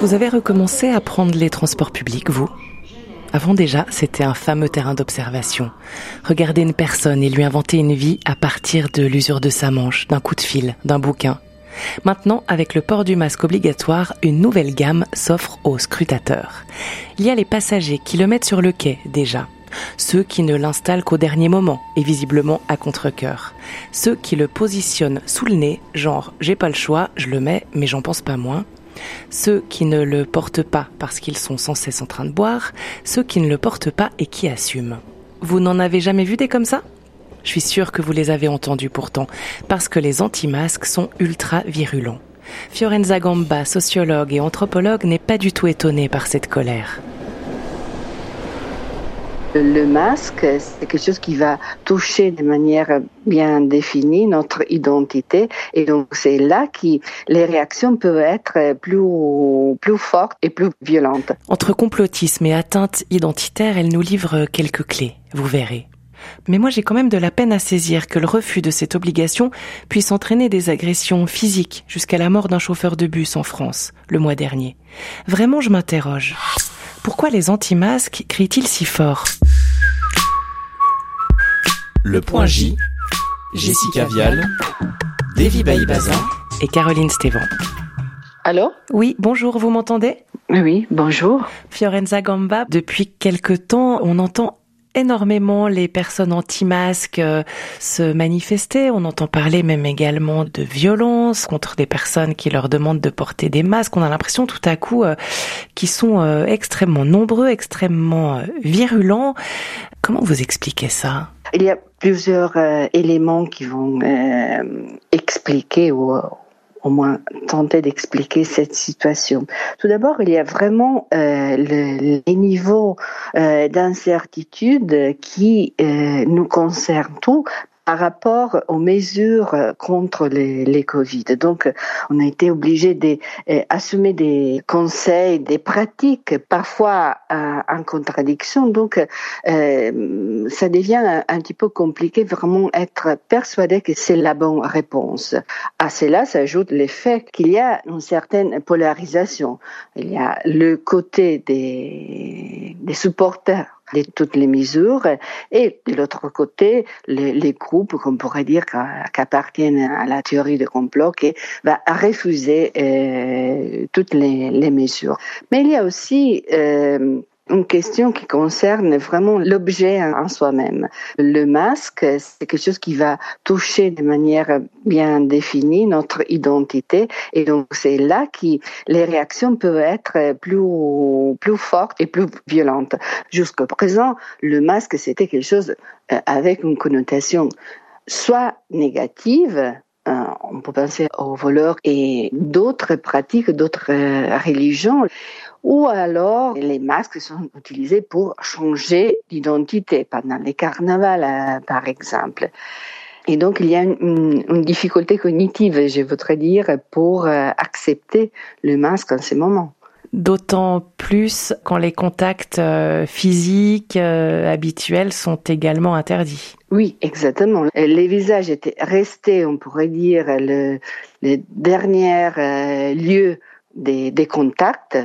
Vous avez recommencé à prendre les transports publics, vous? Avant déjà, c'était un fameux terrain d'observation. Regarder une personne et lui inventer une vie à partir de l'usure de sa manche, d'un coup de fil, d'un bouquin. Maintenant, avec le port du masque obligatoire, une nouvelle gamme s'offre aux scrutateurs. Il y a les passagers qui le mettent sur le quai déjà. Ceux qui ne l'installent qu'au dernier moment et visiblement à contre-cœur. Ceux qui le positionnent sous le nez, genre j'ai pas le choix, je le mets, mais j'en pense pas moins ceux qui ne le portent pas parce qu'ils sont sans cesse en train de boire, ceux qui ne le portent pas et qui assument. Vous n'en avez jamais vu des comme ça? Je suis sûre que vous les avez entendus pourtant, parce que les anti-masques sont ultra virulents. Fiorenza Gamba, sociologue et anthropologue, n'est pas du tout étonnée par cette colère. Le masque, c'est quelque chose qui va toucher de manière bien définie notre identité et donc c'est là que les réactions peuvent être plus, plus fortes et plus violentes. Entre complotisme et atteinte identitaire, elle nous livre quelques clés, vous verrez. Mais moi j'ai quand même de la peine à saisir que le refus de cette obligation puisse entraîner des agressions physiques jusqu'à la mort d'un chauffeur de bus en France le mois dernier. Vraiment je m'interroge. Pourquoi les anti-masques crient-ils si fort Le point J, Jessica Vial, Davy Baïbaza et Caroline Stévan. Allô Oui, bonjour, vous m'entendez? Oui, bonjour. Fiorenza Gamba, depuis quelque temps, on entend énormément les personnes anti-masques euh, se manifester. On entend parler même également de violence contre des personnes qui leur demandent de porter des masques. On a l'impression tout à coup euh, qu'ils sont euh, extrêmement nombreux, extrêmement virulents. Comment vous expliquez ça? Il y a plusieurs éléments qui vont expliquer au moins tenter d'expliquer cette situation. Tout d'abord, il y a vraiment euh, le, les niveaux euh, d'incertitude qui euh, nous concernent tous par rapport aux mesures contre les, Covid. Donc, on a été obligé d'assumer des conseils, des pratiques parfois euh, en contradiction. Donc, euh, ça devient un, un, petit peu compliqué vraiment être persuadé que c'est la bonne réponse. À cela s'ajoute le fait qu'il y a une certaine polarisation. Il y a le côté des, des supporters de toutes les mesures et de l'autre côté les, les groupes qu'on pourrait dire qui appartiennent à la théorie de complot qui va refuser euh, toutes les, les, mesures. Mais il y a aussi euh, une question qui concerne vraiment l'objet en soi-même. Le masque, c'est quelque chose qui va toucher de manière bien définie notre identité et donc c'est là que les réactions peuvent être plus plus fortes et plus violentes. Jusqu'à présent, le masque c'était quelque chose euh, avec une connotation soit négative, euh, on peut penser aux voleurs et d'autres pratiques, d'autres euh, religions ou alors les masques sont utilisés pour changer d'identité pendant les carnavals, euh, par exemple. Et donc, il y a une, une, difficulté cognitive, je voudrais dire, pour euh, accepter le masque en ce moment. D'autant plus quand les contacts euh, physiques habituels sont également interdits. Oui, exactement. Les visages étaient restés, on pourrait dire, le, le dernier lieu des, contacts.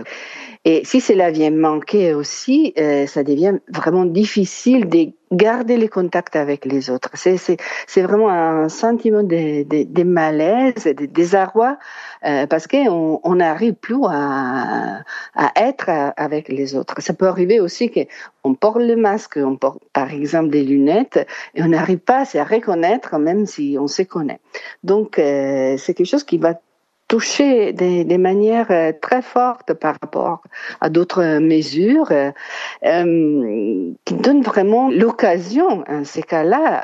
Et si cela vient manquer aussi, euh, ça devient vraiment difficile de garder les contacts avec les autres. C'est, vraiment un sentiment de, malaise, de désarroi, euh, parce qu'on on n'arrive plus à, à être avec les autres. Ça peut arriver aussi qu'on porte le masque, on porte par exemple des lunettes, et on n'arrive pas à se reconnaître même si on se connaît. Donc euh, c'est quelque chose qui va toucher des, des, manières euh, très fortes par rapport à d'autres mesures euh, euh, qui donnent vraiment l'occasion, en ces cas-là,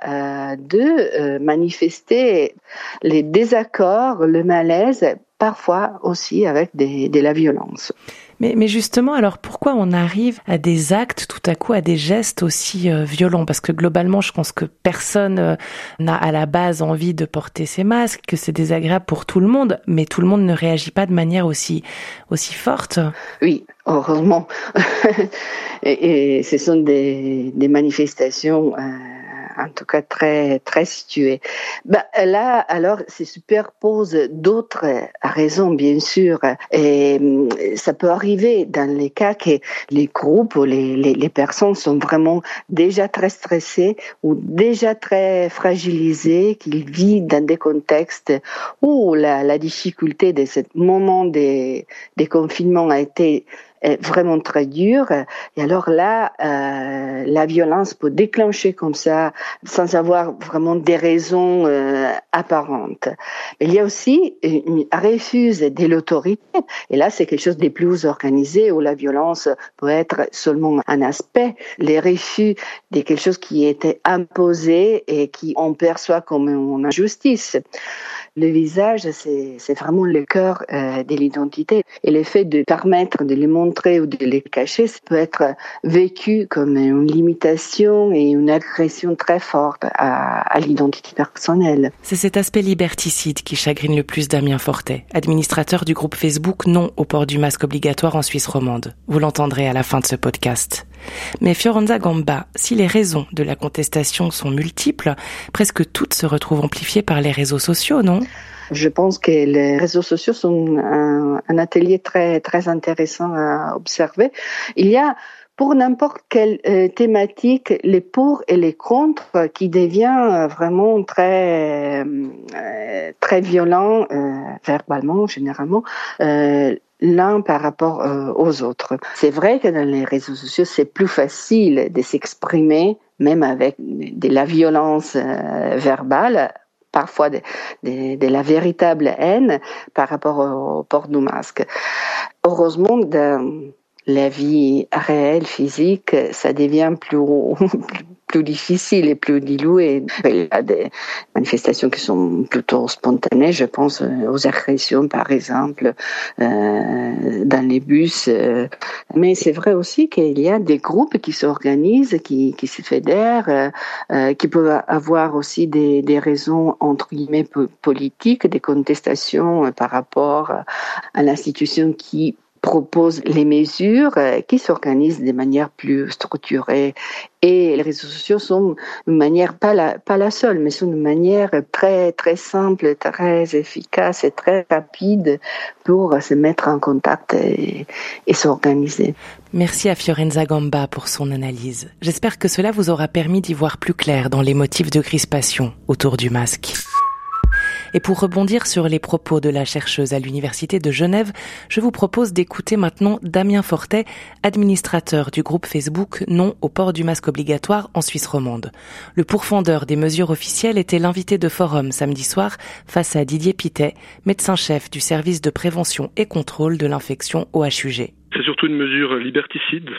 euh, de euh, manifester les désaccords, le malaise, parfois aussi avec de la violence. Mais, mais, justement, alors pourquoi on arrive à des actes, tout à coup, à des gestes aussi euh, violents? Parce que globalement, je pense que personne euh, n'a à la base envie de porter ces masques, que c'est désagréable pour tout le monde, mais tout le monde ne réagit pas de manière aussi aussi forte. Oui, heureusement. et, ce sont des, des manifestations. Euh en tout cas très très situé. Bah, là, alors, se superpose d'autres raisons, bien sûr, et hum, ça peut arriver dans les cas que les groupes ou les, personnes sont vraiment déjà très stressés ou déjà très fragilisés, qu'ils vivent dans des contextes où la, la difficulté de ce moment des, des confinements a été est vraiment très dur. Et alors là, euh, la violence peut déclencher comme ça, sans avoir vraiment des raisons euh, apparentes. Il y a aussi une refuse de l'autorité. Et là, c'est quelque chose de plus organisé où la violence peut être seulement un aspect. Les refus de quelque chose qui était imposé et qui on perçoit comme une injustice. Le visage, c'est vraiment le cœur euh, de l'identité. Et le fait de permettre de les ou de les cacher, ça peut être vécu comme une limitation et une agression très forte à l'identité personnelle. C'est cet aspect liberticide qui chagrine le plus Damien Fortet, administrateur du groupe Facebook Non au port du masque obligatoire en Suisse romande. Vous l'entendrez à la fin de ce podcast. Mais Fiorenza Gamba, si les raisons de la contestation sont multiples, presque toutes se retrouvent amplifiées par les réseaux sociaux, non? Je pense que les réseaux sociaux sont un, atelier très très intéressant à observer. Il y a pour n'importe quelle euh, thématique les pour et les contre qui devient vraiment très euh, très violent euh, verbalement généralement l'un par rapport euh, aux autres. C'est vrai que dans les réseaux sociaux, c'est plus facile de s'exprimer, même avec de la violence euh, verbale, parfois de, la véritable haine par rapport au, port du masque. Heureusement, dans la vie réelle, physique, ça devient plus, difficile et plus dilué. Il y a des manifestations qui sont plutôt spontanées. Je pense euh, aux agressions, par exemple, euh, dans les bus. Euh. Mais c'est vrai aussi qu'il y a des groupes qui s'organisent, qui, qui se fédèrent, qui peuvent avoir aussi des, des raisons entre guillemets politiques, des contestations par rapport à l'institution qui propose les mesures euh, qui s'organisent de manière plus structurée. Et les réseaux sociaux sont une manière, pas la, pas la seule, mais sont une manière très, très simple, très efficace et très rapide pour se mettre en contact et, et s'organiser. Merci à Fiorenza Gamba pour son analyse. J'espère que cela vous aura permis d'y voir plus clair dans les motifs de crispation autour du masque. Et pour rebondir sur les propos de la chercheuse à l'Université de Genève, je vous propose d'écouter maintenant Damien Fortet, administrateur du groupe Facebook Non au port du masque obligatoire en Suisse romande. Le pourfendeur des mesures officielles était l'invité de forum samedi soir face à Didier Pitet, médecin-chef du service de prévention et contrôle de l'infection au HUG. C'est surtout une mesure liberticide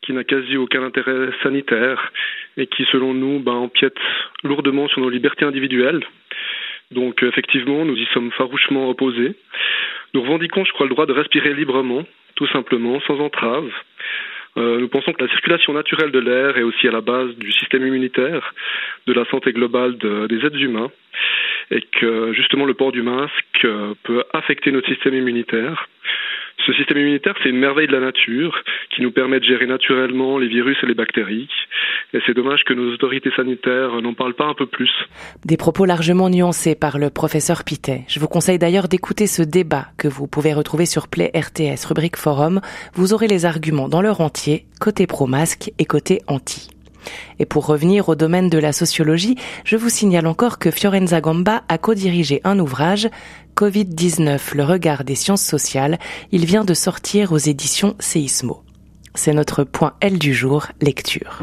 qui n'a quasi aucun intérêt sanitaire et qui, selon nous, ben, empiète lourdement sur nos libertés individuelles donc effectivement, nous y sommes farouchement opposés. Nous revendiquons, je crois, le droit de respirer librement, tout simplement, sans entrave. Euh, nous pensons que la circulation naturelle de l'air est aussi à la base du système immunitaire, de la santé globale de, des êtres humains, et que justement le port du masque peut affecter notre système immunitaire. Ce système immunitaire, c'est une merveille de la nature qui nous permet de gérer naturellement les virus et les bactéries. Et c'est dommage que nos autorités sanitaires n'en parlent pas un peu plus. Des propos largement nuancés par le professeur Pitet. Je vous conseille d'ailleurs d'écouter ce débat que vous pouvez retrouver sur Play RTS, rubrique forum. Vous aurez les arguments dans leur entier, côté pro-masque et côté anti. Et pour revenir au domaine de la sociologie, je vous signale encore que Fiorenza Gamba a co-dirigé un ouvrage, Covid-19, le regard des sciences sociales. Il vient de sortir aux éditions Seismo. C'est notre point L du jour, lecture.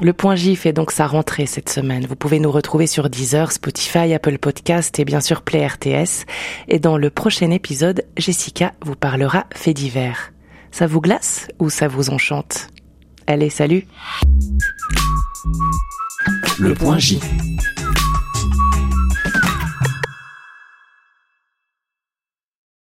Le point J fait donc sa rentrée cette semaine. Vous pouvez nous retrouver sur Deezer, Spotify, Apple Podcast et bien sûr Play RTS. Et dans le prochain épisode, Jessica vous parlera fait divers. Ça vous glace ou ça vous enchante? Allez, salut Le point J.